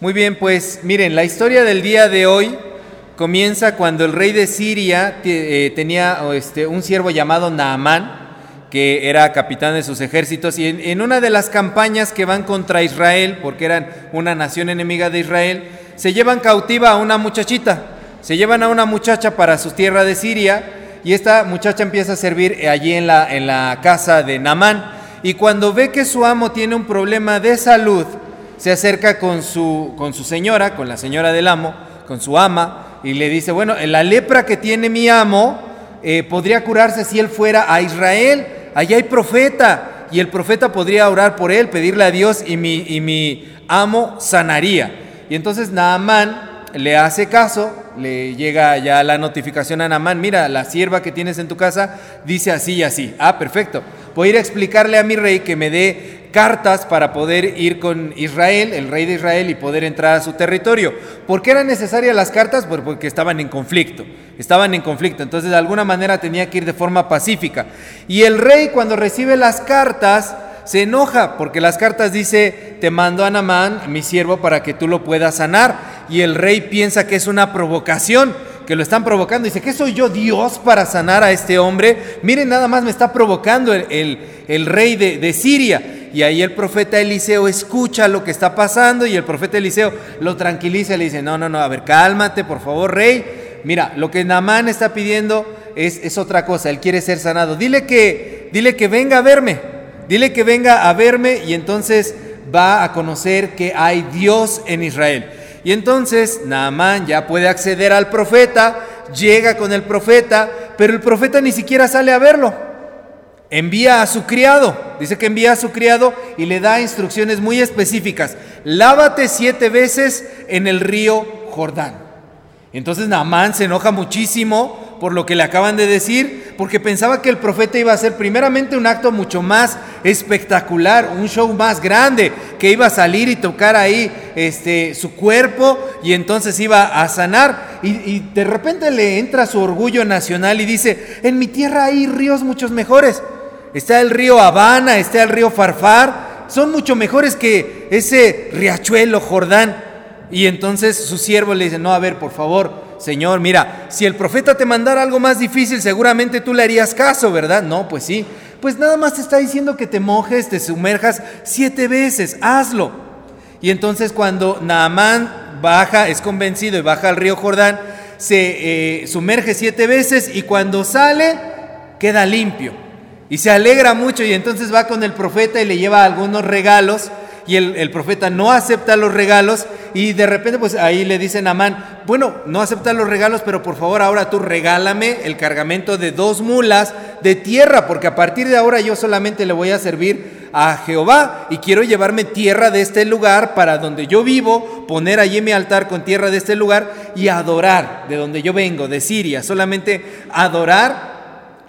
Muy bien, pues miren, la historia del día de hoy comienza cuando el rey de Siria eh, tenía este, un siervo llamado Naamán, que era capitán de sus ejércitos, y en, una de las campañas que van contra Israel, porque eran una nación enemiga de Israel, se llevan cautiva a una muchachita, se llevan a una muchacha para su tierra de Siria, y esta muchacha empieza a servir allí en la, en la casa de Naamán, y cuando ve que su amo tiene un problema de salud, se acerca con su, con su señora, con la señora del amo, con su ama, y le dice, bueno, la lepra que tiene mi amo eh, podría curarse si él fuera a Israel, allá hay profeta, y el profeta podría orar por él, pedirle a Dios, y mi, y mi amo sanaría. Y entonces Naamán le hace caso, le llega ya la notificación a Naamán, mira, la sierva que tienes en tu casa dice así y así. Ah, perfecto. Voy a ir a explicarle a mi rey que me dé cartas para poder ir con Israel, el rey de Israel, y poder entrar a su territorio. ¿Por qué eran necesarias las cartas? Pues porque estaban en conflicto, estaban en conflicto, entonces de alguna manera tenía que ir de forma pacífica. Y el rey cuando recibe las cartas se enoja porque las cartas dice, te mando a Namán, mi siervo, para que tú lo puedas sanar. Y el rey piensa que es una provocación que lo están provocando. Dice, ¿qué soy yo Dios para sanar a este hombre? Miren, nada más me está provocando el, el, rey de, de, Siria. Y ahí el profeta Eliseo escucha lo que está pasando y el profeta Eliseo lo tranquiliza y le dice, no, no, no, a ver, cálmate, por favor, rey. Mira, lo que Namán está pidiendo es, es otra cosa, él quiere ser sanado. Dile que, dile que venga a verme, dile que venga a verme y entonces va a conocer que hay Dios en Israel. Y entonces Naamán ya puede acceder al profeta, llega con el profeta, pero el profeta ni siquiera sale a verlo envía a su criado, dice que envía a su criado y le da instrucciones muy específicas. Lávate siete veces en el río Jordán. Entonces Naamán se enoja muchísimo por lo que le acaban de decir, porque pensaba que el profeta iba a hacer primeramente un acto mucho más espectacular, un show más grande, que iba a salir y tocar ahí este, su cuerpo y entonces iba a sanar. Y, y de repente le entra su orgullo nacional y dice, en mi tierra hay ríos muchos mejores. Está el río Habana, está el río Farfar, son mucho mejores que ese riachuelo Jordán. Y entonces su siervo le dice, no, a ver, por favor, Señor, mira, si el profeta te mandara algo más difícil, seguramente tú le harías caso, ¿verdad? No, pues sí. Pues nada más te está diciendo que te mojes, te sumerjas siete veces, hazlo. Y entonces cuando Naamán baja, es convencido y baja al río Jordán, se eh, sumerge siete veces y cuando sale, queda limpio. Y se alegra mucho y entonces va con el profeta y le lleva algunos regalos y el, profeta no acepta los regalos y de repente pues ahí le dicen a Amán, bueno, no acepta los regalos, pero por favor ahora tú regálame el cargamento de dos mulas de tierra, porque a partir de ahora yo solamente le voy a servir a Jehová y quiero llevarme tierra de este lugar para donde yo vivo, poner allí mi altar con tierra de este lugar y adorar de donde yo vengo, de Siria, solamente adorar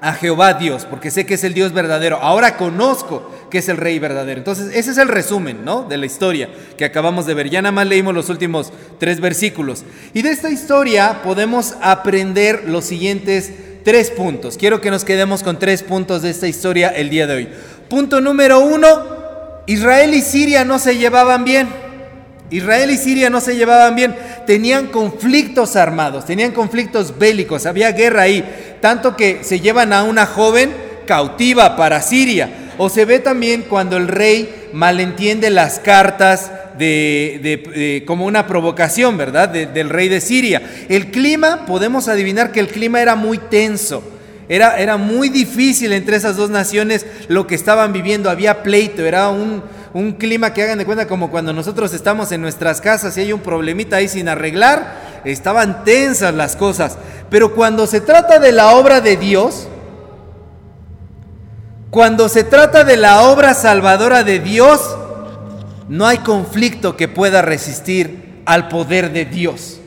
a Jehová Dios, porque sé que es el Dios verdadero. Ahora conozco que es el Rey verdadero. Entonces, ese es el resumen, ¿no? De la historia que acabamos de ver. Ya nada más leímos los últimos tres versículos. Y de esta historia podemos aprender los siguientes tres puntos. Quiero que nos quedemos con tres puntos de esta historia el día de hoy. Punto número uno, Israel y Siria no se llevaban bien. Israel y Siria no se llevaban bien, tenían conflictos armados, tenían conflictos bélicos, había guerra ahí, tanto que se llevan a una joven cautiva para Siria. O se ve también cuando el rey malentiende las cartas de, como una provocación, ¿verdad? del rey de Siria. El clima, podemos adivinar que el clima era muy tenso. Era, era muy difícil entre esas dos naciones lo que estaban viviendo. Había pleito, era un, un clima que hagan de cuenta como cuando nosotros estamos en nuestras casas y hay un problemita ahí sin arreglar, estaban tensas las cosas. Pero cuando se trata de la obra de Dios, cuando se trata de la obra salvadora de Dios, no hay conflicto que pueda resistir al poder de Dios.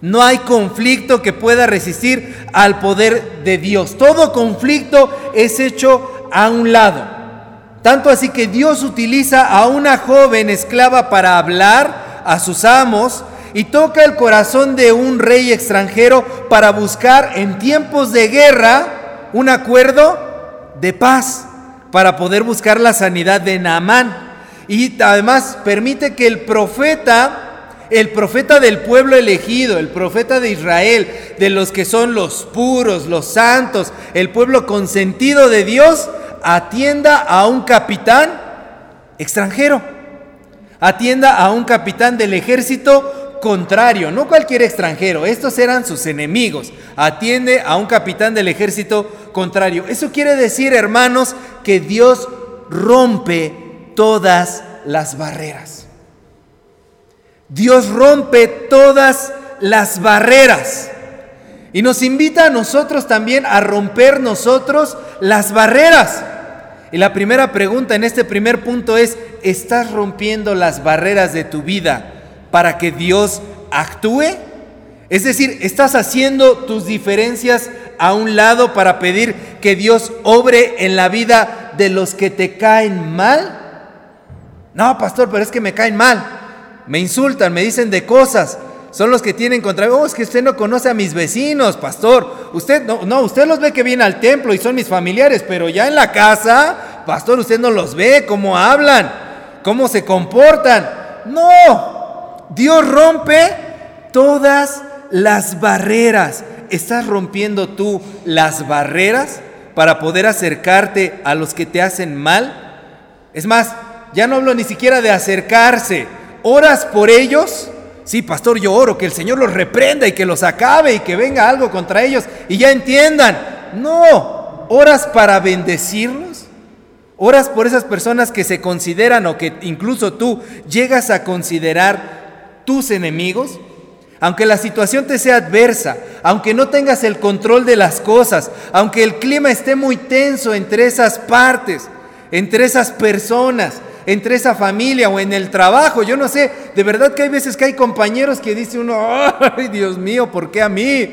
No hay conflicto que pueda resistir al poder de Dios. Todo conflicto es hecho a un lado. Tanto así que Dios utiliza a una joven esclava para hablar a sus amos y toca el corazón de un rey extranjero para buscar en tiempos de guerra un acuerdo de paz para poder buscar la sanidad de Naamán. Y además permite que el profeta el profeta del pueblo elegido, el profeta de Israel, de los que son los puros, los santos, el pueblo consentido de Dios, atienda a un capitán extranjero, atienda a un capitán del ejército contrario, no cualquier extranjero, estos eran sus enemigos, atiende a un capitán del ejército contrario. Eso quiere decir, hermanos, que Dios rompe todas las barreras. Dios rompe todas las barreras. Y nos invita a nosotros también a romper nosotros las barreras. Y la primera pregunta en este primer punto es, ¿estás rompiendo las barreras de tu vida para que Dios actúe? Es decir, ¿estás haciendo tus diferencias a un lado para pedir que Dios obre en la vida de los que te caen mal? No, pastor, pero es que me caen mal. Me insultan, me dicen de cosas. Son los que tienen contra mí. Oh, es que usted no conoce a mis vecinos, pastor. Usted no, no, usted los ve que vienen al templo y son mis familiares, pero ya en la casa, pastor, usted no los ve, cómo hablan, cómo se comportan. No, Dios rompe todas las barreras. ¿Estás rompiendo tú las barreras para poder acercarte a los que te hacen mal? Es más, ya no hablo ni siquiera de acercarse. ¿Oras por ellos? Sí, pastor, yo oro que el Señor los reprenda y que los acabe y que venga algo contra ellos y ya entiendan. No, oras para bendecirlos. Oras por esas personas que se consideran o que incluso tú llegas a considerar tus enemigos. Aunque la situación te sea adversa, aunque no tengas el control de las cosas, aunque el clima esté muy tenso entre esas partes, entre esas personas, entre esa familia o en el trabajo. Yo no sé, de verdad que hay veces que hay compañeros que dice uno, ay Dios mío, ¿por qué a mí?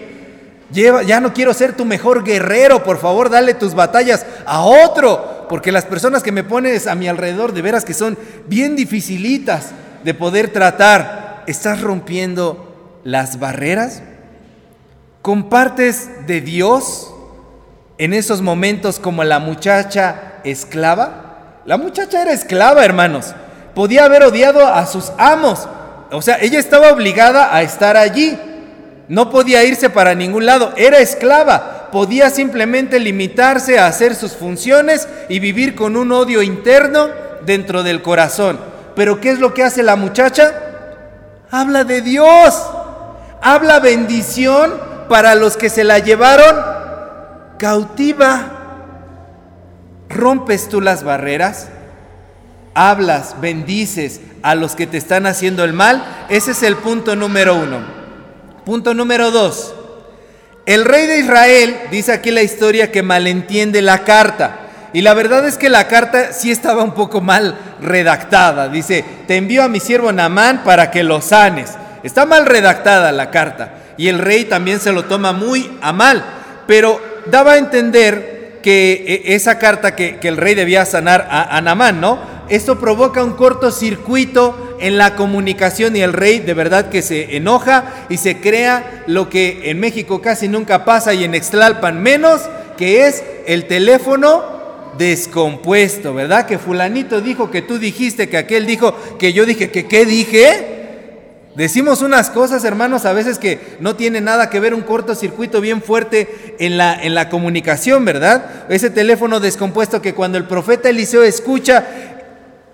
Lleva, ya no quiero ser tu mejor guerrero, por favor, dale tus batallas a otro, porque las personas que me pones a mi alrededor, de veras que son bien dificilitas de poder tratar, ¿estás rompiendo las barreras? ¿Compartes de Dios en esos momentos como la muchacha esclava? La muchacha era esclava, hermanos. Podía haber odiado a sus amos. O sea, ella estaba obligada a estar allí. No podía irse para ningún lado. Era esclava. Podía simplemente limitarse a hacer sus funciones y vivir con un odio interno dentro del corazón. Pero ¿qué es lo que hace la muchacha? Habla de Dios. Habla bendición para los que se la llevaron cautiva. ¿Rompes tú las barreras? ¿Hablas, bendices a los que te están haciendo el mal? Ese es el punto número uno. Punto número dos. El rey de Israel, dice aquí la historia, que malentiende la carta. Y la verdad es que la carta sí estaba un poco mal redactada. Dice, te envío a mi siervo Namán para que lo sanes. Está mal redactada la carta. Y el rey también se lo toma muy a mal. Pero daba a entender que e, esa carta que, el rey debía sanar a, a ¿no? Esto provoca un cortocircuito en la comunicación y el rey de verdad que se enoja y se crea lo que en México casi nunca pasa y en Extlalpan menos, que es el teléfono descompuesto, ¿verdad? Que fulanito dijo que tú dijiste, que aquel dijo, que yo dije, que qué dije. Decimos unas cosas, hermanos, a veces que no tiene nada que ver un cortocircuito bien fuerte en la, en la comunicación, ¿verdad? Ese teléfono descompuesto que cuando el profeta Eliseo escucha,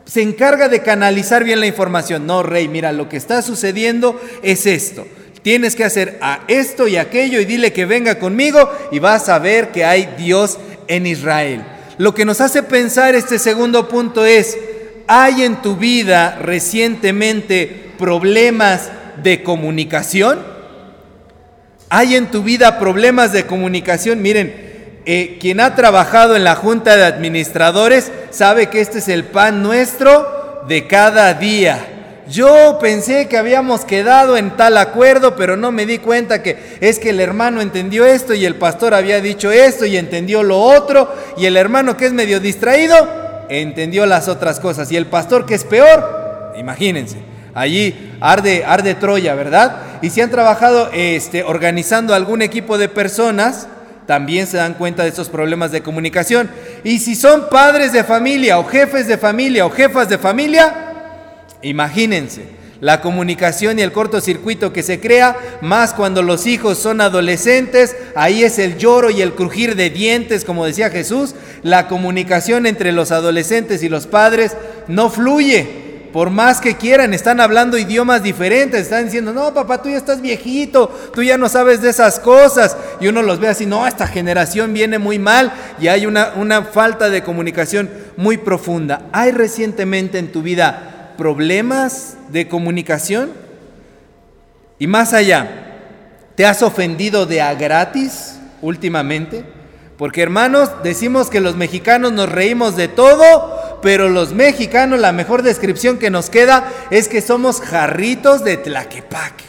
se encarga de canalizar bien la información. No, rey, mira, lo que está sucediendo es esto. Tienes que hacer a esto y aquello y dile que venga conmigo y vas a ver que hay Dios en Israel. Lo que nos hace pensar este segundo punto es, ¿hay en tu vida recientemente problemas de comunicación? ¿Hay en tu vida problemas de comunicación? Miren, eh, quien ha trabajado en la Junta de Administradores sabe que este es el pan nuestro de cada día. Yo pensé que habíamos quedado en tal acuerdo, pero no me di cuenta que es que el hermano entendió esto y el pastor había dicho esto y entendió lo otro y el hermano que es medio distraído entendió las otras cosas y el pastor que es peor, imagínense. Allí arde, arde Troya, ¿verdad? Y si han trabajado este, organizando algún equipo de personas, también se dan cuenta de estos problemas de comunicación. Y si son padres de familia o jefes de familia o jefas de familia, imagínense, la comunicación y el cortocircuito que se crea, más cuando los hijos son adolescentes, ahí es el lloro y el crujir de dientes, como decía Jesús, la comunicación entre los adolescentes y los padres no fluye. Por más que quieran, están hablando idiomas diferentes, están diciendo, no, papá, tú ya estás viejito, tú ya no sabes de esas cosas. Y uno los ve así, no, esta generación viene muy mal y hay una, una falta de comunicación muy profunda. ¿Hay recientemente en tu vida problemas de comunicación? Y más allá, ¿te has ofendido de a gratis últimamente? Porque hermanos, decimos que los mexicanos nos reímos de todo, pero los mexicanos la mejor descripción que nos queda es que somos jarritos de tlaquepaque,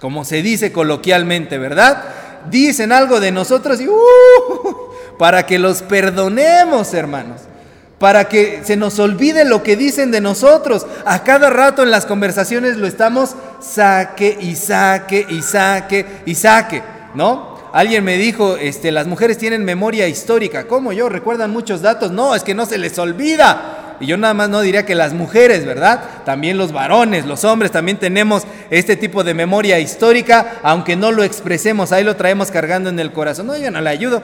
como se dice coloquialmente, ¿verdad? Dicen algo de nosotros y uh, para que los perdonemos, hermanos para que se nos olvide lo que dicen de nosotros. A cada rato en las conversaciones lo estamos saque y saque y saque y saque, ¿no? Alguien me dijo, este, las mujeres tienen memoria histórica. ¿Cómo yo? ¿Recuerdan muchos datos? No, es que no se les olvida. Y yo nada más no diría que las mujeres, ¿verdad? También los varones, los hombres, también tenemos este tipo de memoria histórica, aunque no lo expresemos, ahí lo traemos cargando en el corazón. No, yo no le ayudo.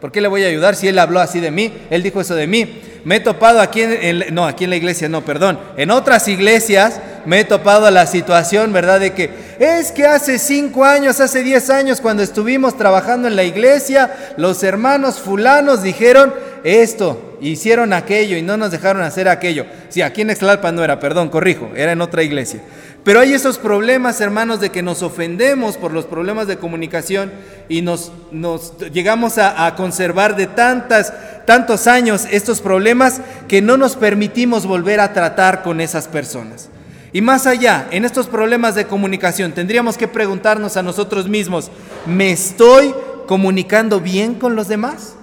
¿Por qué le voy a ayudar si él habló así de mí? Él dijo eso de mí. Me he topado aquí en, no, en la iglesia, no, perdón. En otras iglesias me he topado la situación, ¿verdad? De que es que hace cinco años, hace diez años, cuando estuvimos trabajando en la iglesia, los hermanos fulanos dijeron esto, hicieron aquello y no nos dejaron hacer aquello. Sí, aquí en Exlalpa no era, perdón, corrijo, era en otra iglesia. Pero hay esos problemas, hermanos, de que nos ofendemos por los problemas de comunicación y nos, nos llegamos a, a, conservar de tantas, tantos años estos problemas que no nos permitimos volver a tratar con esas personas. Y más allá, en estos problemas de comunicación, tendríamos que preguntarnos a nosotros mismos, ¿me estoy comunicando bien con los demás?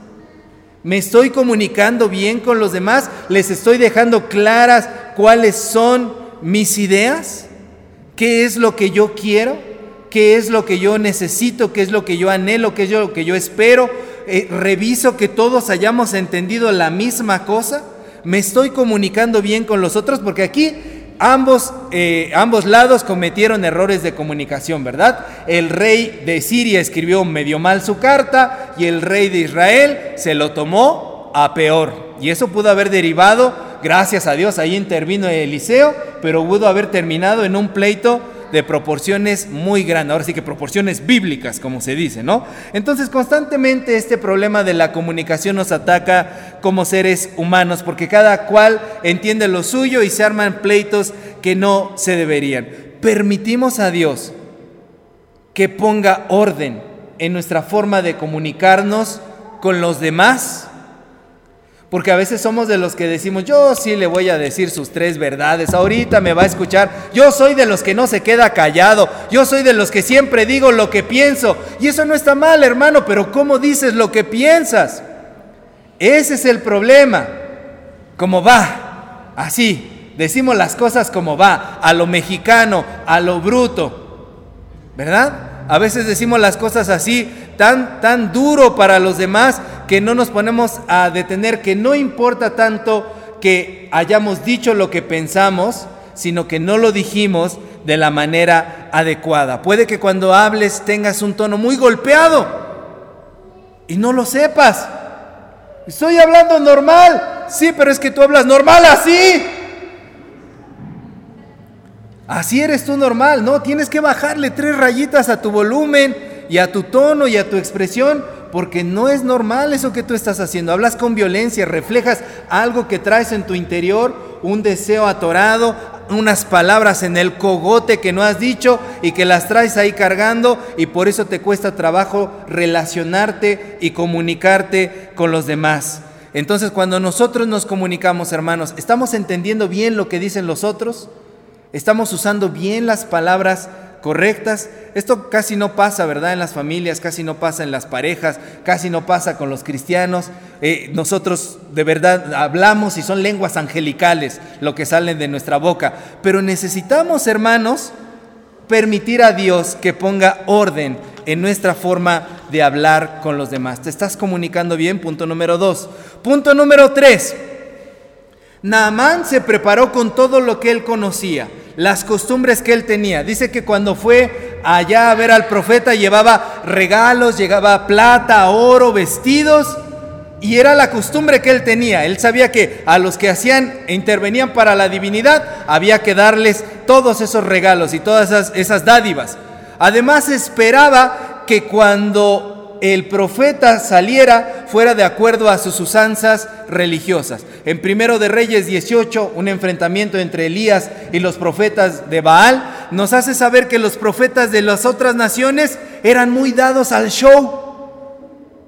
¿Me estoy comunicando bien con los demás? ¿Les estoy dejando claras cuáles son mis ideas? ¿Qué es lo que yo quiero? ¿Qué es lo que yo necesito? ¿Qué es lo que yo anhelo? ¿Qué es lo que yo espero? Eh, reviso que todos hayamos entendido la misma cosa. ¿Me estoy comunicando bien con los otros? Porque aquí ambos, eh, ambos lados cometieron errores de comunicación, ¿verdad? El rey de Siria escribió medio mal su carta y el rey de Israel se lo tomó a peor. Y eso pudo haber derivado Gracias a Dios, ahí intervino Eliseo, pero pudo haber terminado en un pleito de proporciones muy grandes, ahora sí que proporciones bíblicas, como se dice, ¿no? Entonces constantemente este problema de la comunicación nos ataca como seres humanos, porque cada cual entiende lo suyo y se arman pleitos que no se deberían. Permitimos a Dios que ponga orden en nuestra forma de comunicarnos con los demás porque a veces somos de los que decimos, yo sí le voy a decir sus tres verdades, ahorita me va a escuchar. Yo soy de los que no se queda callado, yo soy de los que siempre digo lo que pienso. Y eso no está mal, hermano, pero ¿cómo dices lo que piensas? Ese es el problema. Como va, así, decimos las cosas como va, a lo mexicano, a lo bruto, ¿verdad? A veces decimos las cosas así, tan, tan duro para los demás, que no nos ponemos a detener, que no importa tanto que hayamos dicho lo que pensamos, sino que no lo dijimos de la manera adecuada. Puede que cuando hables tengas un tono muy golpeado y no lo sepas. Estoy hablando normal. Sí, pero es que tú hablas normal así. Así eres tú normal, ¿no? Tienes que bajarle tres rayitas a tu volumen y a tu tono y a tu expresión, porque no es normal eso que tú estás haciendo. Hablas con violencia, reflejas algo que traes en tu interior, un deseo atorado, unas palabras en el cogote que no has dicho y que las traes ahí cargando y por eso te cuesta trabajo relacionarte y comunicarte con los demás. Entonces cuando nosotros nos comunicamos, hermanos, ¿estamos entendiendo bien lo que dicen los otros? ¿Estamos usando bien las palabras correctas? Esto casi no pasa, ¿verdad? En las familias, casi no pasa en las parejas, casi no pasa con los cristianos. Eh, nosotros de verdad hablamos y son lenguas angelicales lo que salen de nuestra boca. Pero necesitamos, hermanos, permitir a Dios que ponga orden en nuestra forma de hablar con los demás. ¿Te estás comunicando bien? Punto número dos. Punto número tres. Naamán se preparó con todo lo que él conocía. las costumbres que él tenía. Dice que cuando fue allá a ver al profeta llevaba regalos, llegaba plata, oro, vestidos, y era la costumbre que él tenía. Él sabía que a los que hacían e intervenían para la divinidad había que darles todos esos regalos y todas esas, esas dádivas. Además esperaba que cuando el profeta saliera fuera de acuerdo a sus usanzas religiosas. En primero de Reyes 18, un enfrentamiento entre Elías y los profetas de Baal, nos hace saber que los profetas de las otras naciones eran muy dados al show,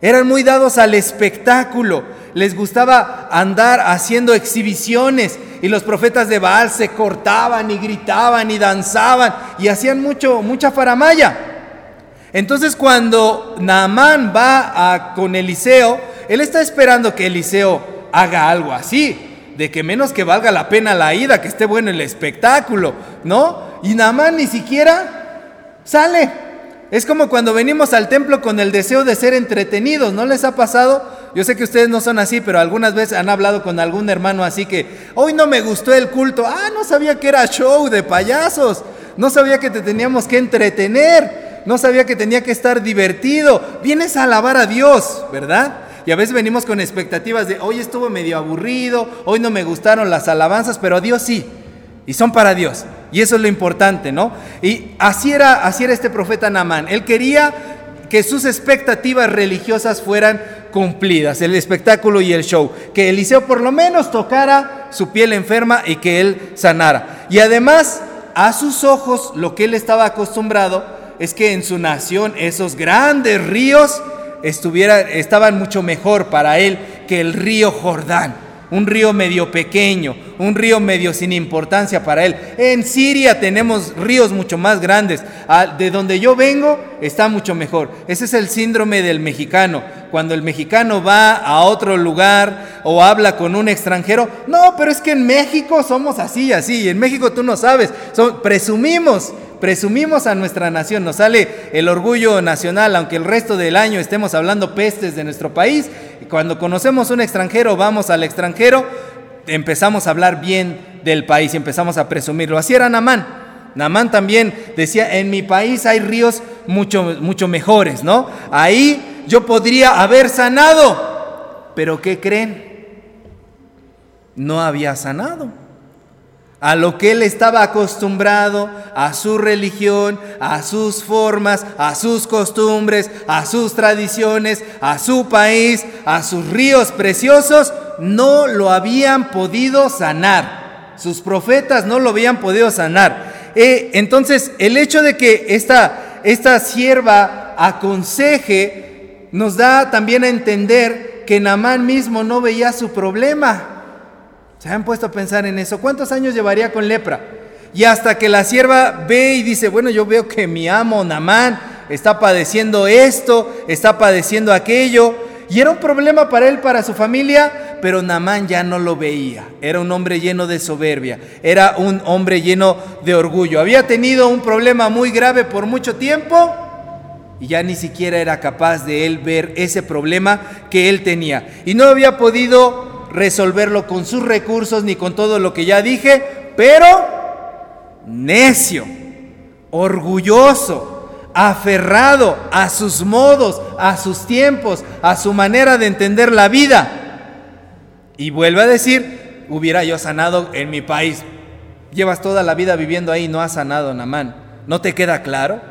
eran muy dados al espectáculo, les gustaba andar haciendo exhibiciones y los profetas de Baal se cortaban y gritaban y danzaban y hacían mucho mucha faramaya. Entonces cuando Naamán va con Eliseo, él está esperando que Eliseo haga algo así, de que menos que valga la pena la ida, que esté bueno el espectáculo, ¿no? Y Naamán ni siquiera sale. Es como cuando venimos al templo con el deseo de ser entretenidos, ¿no les ha pasado? Yo sé que ustedes no son así, pero algunas veces han hablado con algún hermano así que, hoy no me gustó el culto, ah, no sabía que era show de payasos, no sabía que te teníamos que entretener no sabía que tenía que estar divertido. Vienes a alabar a Dios, ¿verdad? Y a veces venimos con expectativas de, hoy estuvo medio aburrido, hoy no me gustaron las alabanzas, pero a Dios sí. Y son para Dios. Y eso es lo importante, ¿no? Y así era, así era este profeta Namán. Él quería que sus expectativas religiosas fueran cumplidas, el espectáculo y el show. Que Eliseo por lo menos tocara su piel enferma y que él sanara. Y además, a sus ojos, lo que él estaba acostumbrado es que en su nación esos grandes ríos estaban mucho mejor para él que el río Jordán un río medio pequeño, un río medio sin importancia para él. En Siria tenemos ríos mucho más grandes. Ah, de donde yo vengo está mucho mejor. Ese es el síndrome del mexicano. Cuando el mexicano va a otro lugar o habla con un extranjero, no, pero es que en México somos así, así. En México tú no sabes. presumimos presumimos a nuestra nación, nos sale el orgullo nacional, aunque el resto del año estemos hablando pestes de nuestro país, cuando conocemos un extranjero, vamos al extranjero, empezamos a hablar bien del país y empezamos a presumirlo. Así era Namán. Namán también decía, en mi país hay ríos mucho, mucho mejores, ¿no? Ahí yo podría haber sanado, pero ¿qué creen? No había sanado a lo que él estaba acostumbrado, a su religión, a sus formas, a sus costumbres, a sus tradiciones, a su país, a sus ríos preciosos, no lo habían podido sanar. Sus profetas no lo habían podido sanar. Eh, entonces, el hecho de que esta, esta sierva aconseje nos da también a entender que Namán mismo no veía su problema. ¿Se han puesto a pensar en eso? ¿Cuántos años llevaría con lepra? Y hasta que la sierva ve y dice, bueno, yo veo que mi amo Namán está padeciendo esto, está padeciendo aquello. Y era un problema para él, para su familia, pero Namán ya no lo veía. Era un hombre lleno de soberbia, era un hombre lleno de orgullo. Había tenido un problema muy grave por mucho tiempo y ya ni siquiera era capaz de él ver ese problema que él tenía. Y no había podido resolverlo con sus recursos ni con todo lo que ya dije, pero necio, orgulloso, aferrado a sus modos, a sus tiempos, a su manera de entender la vida. Y vuelve a decir, hubiera yo sanado en mi país. Llevas toda la vida viviendo ahí, no has sanado, Namán. ¿No te queda claro?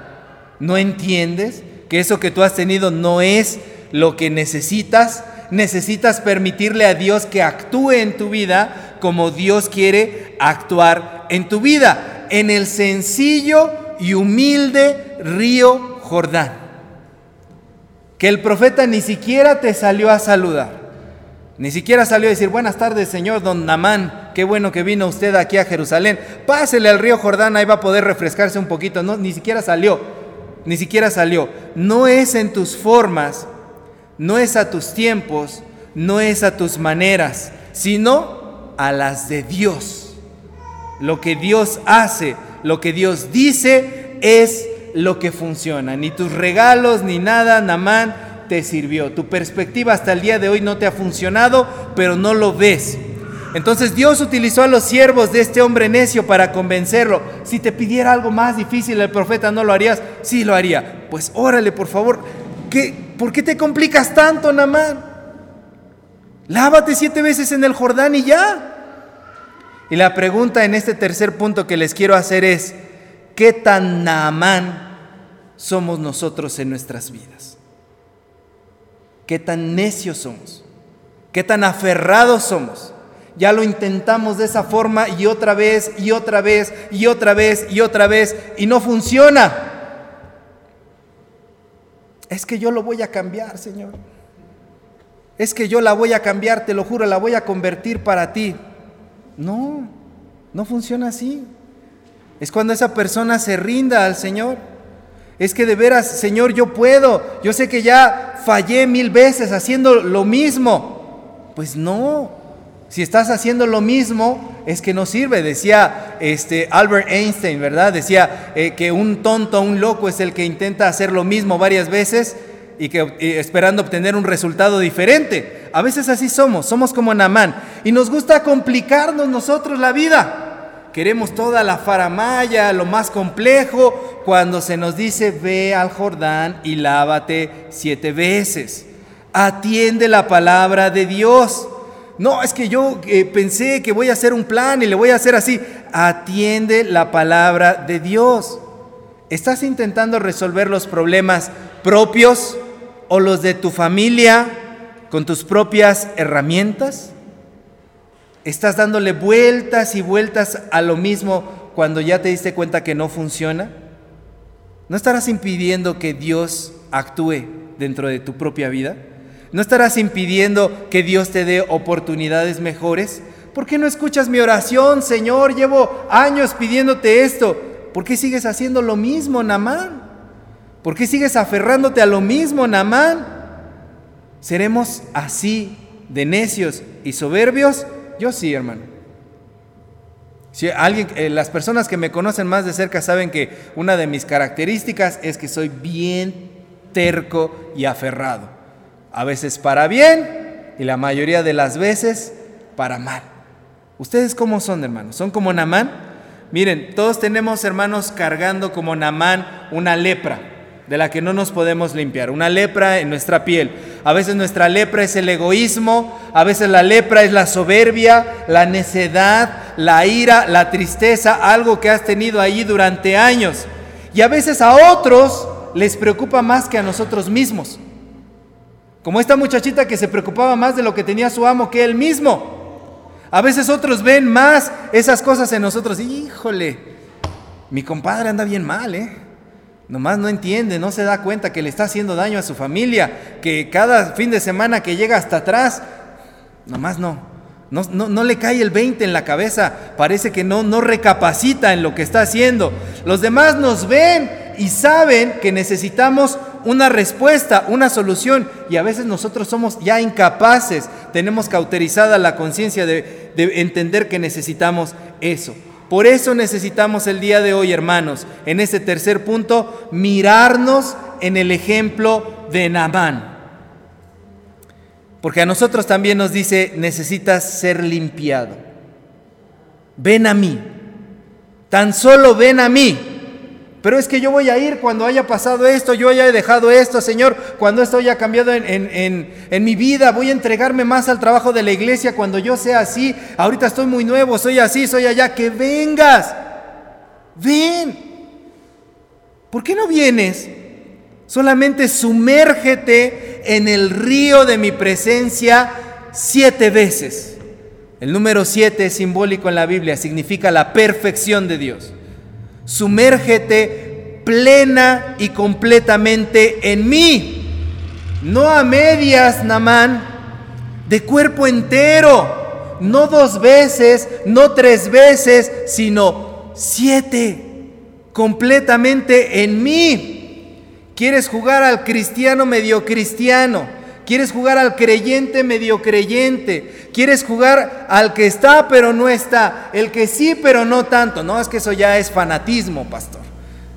¿No entiendes que eso que tú has tenido no es lo que necesitas? Necesitas permitirle a Dios que actúe en tu vida como Dios quiere actuar en tu vida, en el sencillo y humilde río Jordán. Que el profeta ni siquiera te salió a saludar. Ni siquiera salió a decir, buenas tardes, señor don Namán, qué bueno que vino usted aquí a Jerusalén. Pásele al río Jordán, ahí va a poder refrescarse un poquito. No, ni siquiera salió, ni siquiera salió. No es en tus formas no es a tus tiempos, no es a tus maneras, sino a las de Dios. Lo que Dios hace, lo que Dios dice es lo que funciona. Ni tus regalos ni nada, Namán, te sirvió. Tu perspectiva hasta el día de hoy no te ha funcionado, pero no lo ves. Entonces Dios utilizó a los siervos de este hombre necio para convencerlo. Si te pidiera algo más difícil el profeta, ¿no lo harías? Sí, lo haría. Pues órale, por favor. ¿Qué, ¿Por qué te complicas tanto, Namán? Lávate siete veces en el Jordán y ya. Y la pregunta en este tercer punto que les quiero hacer es, ¿qué tan Naamán somos nosotros en nuestras vidas? ¿Qué tan necios somos? ¿Qué tan aferrados somos? Ya lo intentamos de esa forma y otra vez y otra vez y otra vez y otra vez y no funciona. Es que yo lo voy a cambiar, Señor. Es que yo la voy a cambiar, te lo juro, la voy a convertir para ti. No, no funciona así. Es cuando esa persona se rinda al Señor. Es que de veras, Señor, yo puedo. Yo sé que ya fallé mil veces haciendo lo mismo. Pues no. Si estás haciendo lo mismo, es que no sirve. Decía este, Albert Einstein, ¿verdad? Decía eh, que un tonto, un loco es el que intenta hacer lo mismo varias veces y que esperando obtener un resultado diferente. A veces así somos, somos como Namán y nos gusta complicarnos nosotros la vida. Queremos toda la faramaya, lo más complejo, cuando se nos dice ve al Jordán y lávate siete veces. Atiende la palabra de Dios. No, es que yo eh, pensé que voy a hacer un plan y le voy a hacer así. Atiende la palabra de Dios. ¿Estás intentando resolver los problemas propios o los de tu familia con tus propias herramientas? ¿Estás dándole vueltas y vueltas a lo mismo cuando ya te diste cuenta que no funciona? ¿No estarás impidiendo que Dios actúe dentro de tu propia vida? ¿No estarás impidiendo que Dios te dé oportunidades mejores? ¿Por qué no escuchas mi oración, Señor? Llevo años pidiéndote esto. ¿Por qué sigues haciendo lo mismo, Namán? ¿Por qué sigues aferrándote a lo mismo, Namán? ¿Seremos así de necios y soberbios? Yo sí, hermano. Si alguien, eh, las personas que me conocen más de cerca saben que una de mis características es que soy bien terco y aferrado. A veces para bien y la mayoría de las veces para mal. ¿Ustedes cómo son, hermanos? ¿Son como Namán? Miren, todos tenemos hermanos cargando como Namán una lepra de la que no nos podemos limpiar, una lepra en nuestra piel. A veces nuestra lepra es el egoísmo, a veces la lepra es la soberbia, la necedad, la ira, la tristeza, algo que has tenido ahí durante años. Y a veces a otros les preocupa más que a nosotros mismos. Como esta muchachita que se preocupaba más de lo que tenía su amo que él mismo. A veces otros ven más esas cosas en nosotros. Híjole, mi compadre anda bien mal, ¿eh? Nomás no entiende, no se da cuenta que le está haciendo daño a su familia, que cada fin de semana que llega hasta atrás, nomás no, no, no, le cae el 20 en la cabeza, parece que no, no recapacita en lo que está haciendo. Los demás nos ven y saben que necesitamos una respuesta, una solución, y a veces nosotros somos ya incapaces, tenemos cauterizada la conciencia de, de entender que necesitamos eso. Por eso necesitamos el día de hoy, hermanos, en este tercer punto, mirarnos en el ejemplo de Naamán. Porque a nosotros también nos dice, necesitas ser limpiado. Ven a mí. Tan solo ven a mí. Pero es que yo voy a ir cuando haya pasado esto, yo haya dejado esto, Señor, cuando esto haya cambiado en, mi vida, voy a entregarme más al trabajo de la iglesia cuando yo sea así. Ahorita estoy muy nuevo, soy así, soy allá, que vengas. Ven. ¿Por qué no vienes? Solamente sumérgete en el río de mi presencia siete veces. El número siete es simbólico en la Biblia, significa la perfección de Dios. Sumérgete plena y completamente en mí. No a medias, Namán, de cuerpo entero. No dos veces, no tres veces, sino siete. Completamente en mí. ¿Quieres jugar al cristiano medio cristiano? ¿Quieres jugar al creyente medio creyente? ¿Quieres jugar al que está pero no está? El que sí pero no tanto. No, es que eso ya es fanatismo, pastor.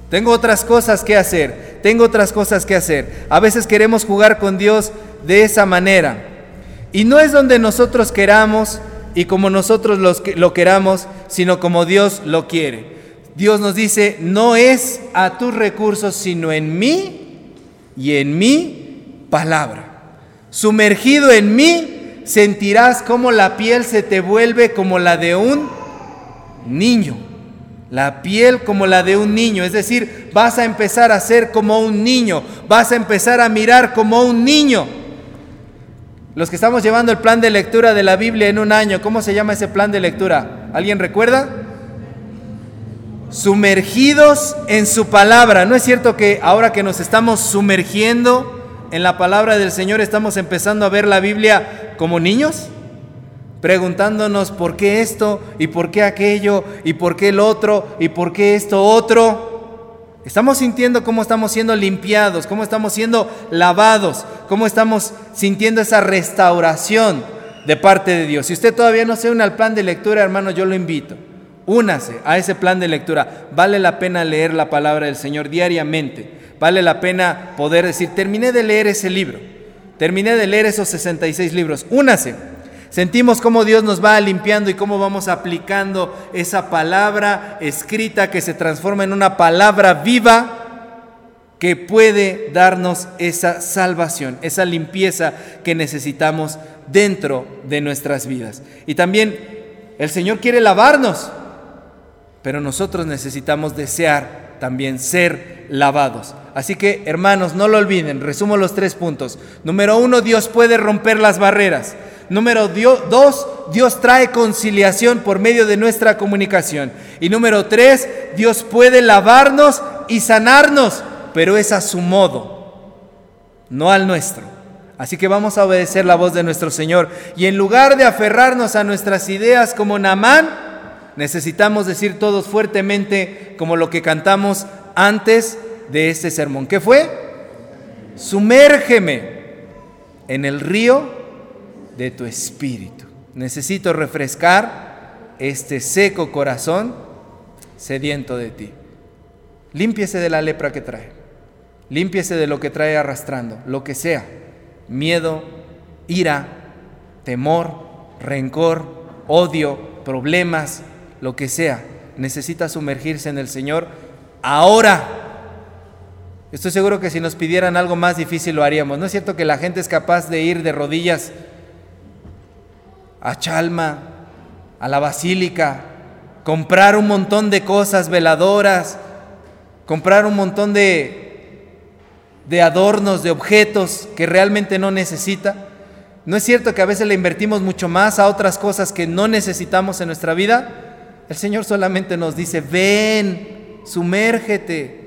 Tengo otras cosas que hacer. Tengo otras cosas que hacer. A veces queremos jugar con Dios de esa manera. Y no es donde nosotros queramos y como nosotros lo queramos, sino como Dios lo quiere. Dios nos dice, no es a tus recursos, sino en mí y en mi palabra. Sumergido en mí, sentirás como la piel se te vuelve como la de un niño. La piel como la de un niño, es decir, vas a empezar a ser como un niño, vas a empezar a mirar como un niño. Los que estamos llevando el plan de lectura de la Biblia en un año, ¿cómo se llama ese plan de lectura? ¿Alguien recuerda? Sumergidos en su palabra. ¿No es cierto que ahora que nos estamos sumergiendo en la palabra del Señor estamos empezando a ver la Biblia como niños? Preguntándonos por qué esto y por qué aquello y por qué el otro y por qué esto otro. Estamos sintiendo cómo estamos siendo limpiados, cómo estamos siendo lavados, cómo estamos sintiendo esa restauración de parte de Dios. Si usted todavía no se une al plan de lectura, hermano, yo lo invito. Únase a ese plan de lectura. Vale la pena leer la palabra del Señor diariamente. Vale la pena poder decir, terminé de leer ese libro. Terminé de leer esos 66 libros. Únase. Sentimos cómo Dios nos va limpiando y cómo vamos aplicando esa palabra escrita que se transforma en una palabra viva que puede darnos esa salvación, esa limpieza que necesitamos dentro de nuestras vidas. Y también el Señor quiere lavarnos, pero nosotros necesitamos desear también ser lavados. Así que, hermanos, no lo olviden, resumo los tres puntos. Número uno, Dios puede romper las barreras. Número dos, Dios trae conciliación por medio de nuestra comunicación. Y número tres, Dios puede lavarnos y sanarnos, pero es a su modo, no al nuestro. Así que vamos a obedecer la voz de nuestro Señor. Y en lugar de aferrarnos a nuestras ideas como Namán, necesitamos decir todos fuertemente como lo que cantamos antes de este sermón. ¿Qué fue? Sumérgeme en el río de tu espíritu. Necesito refrescar este seco corazón sediento de ti. Límpiese de la lepra que trae. Límpiese de lo que trae arrastrando, lo que sea. Miedo, ira, temor, rencor, odio, problemas, lo que sea. Necesita sumergirse en el Señor ahora. Estoy seguro que si nos pidieran algo más difícil lo haríamos. ¿No es cierto que la gente es capaz de ir de rodillas a Chalma, a la basílica, comprar un montón de cosas veladoras, comprar un montón de, de adornos, de objetos que realmente no necesita. ¿No es cierto que a veces le invertimos mucho más a otras cosas que no necesitamos en nuestra vida? El Señor solamente nos dice, ven, sumérgete.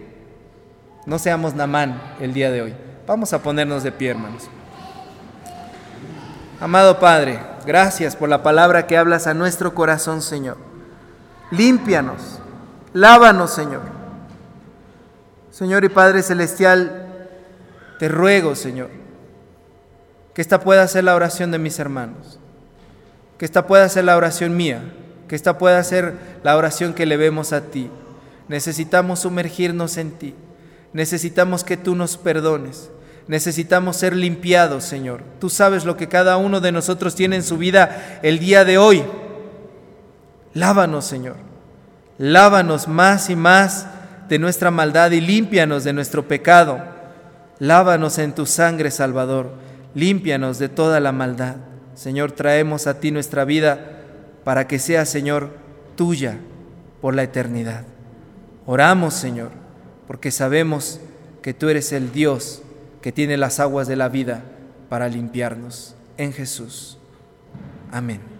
No seamos Namán el día de hoy. Vamos a ponernos de pie, hermanos. Amado Padre, gracias por la palabra que hablas a nuestro corazón, Señor. Límpianos, lávanos, Señor. Señor y Padre Celestial, te ruego, Señor, que esta pueda ser la oración de mis hermanos, que esta pueda ser la oración mía, que esta pueda ser la oración que le vemos a ti. Necesitamos sumergirnos en ti, necesitamos que tú nos perdones. Necesitamos ser limpiados, Señor. Tú sabes lo que cada uno de nosotros tiene en su vida el día de hoy. Lávanos, Señor. Lávanos más y más de nuestra maldad y límpianos de nuestro pecado. Lávanos en tu sangre, Salvador. Límpianos de toda la maldad. Señor, traemos a ti nuestra vida para que sea, Señor, tuya por la eternidad. Oramos, Señor, porque sabemos que tú eres el Dios que tiene las aguas de la vida para limpiarnos. En Jesús. Amén.